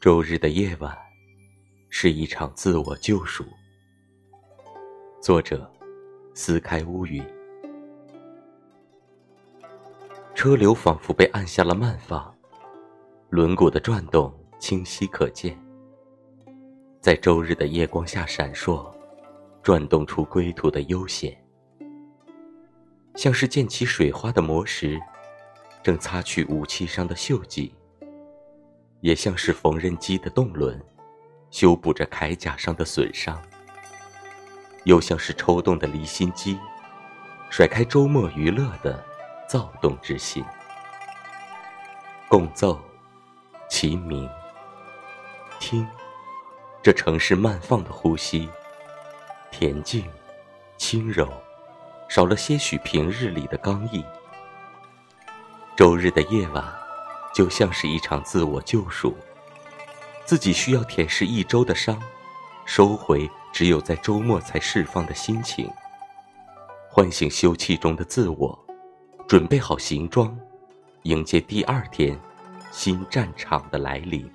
周日的夜晚，是一场自我救赎。作者：撕开乌云。车流仿佛被按下了慢放，轮毂的转动清晰可见，在周日的夜光下闪烁，转动出归途的悠闲，像是溅起水花的磨石，正擦去武器上的锈迹。也像是缝纫机的动轮，修补着铠甲上的损伤；又像是抽动的离心机，甩开周末娱乐的躁动之心。共奏，齐鸣，听，这城市慢放的呼吸，恬静，轻柔，少了些许平日里的刚毅。周日的夜晚。就像是一场自我救赎，自己需要舔舐一周的伤，收回只有在周末才释放的心情，唤醒休憩中的自我，准备好行装，迎接第二天新战场的来临。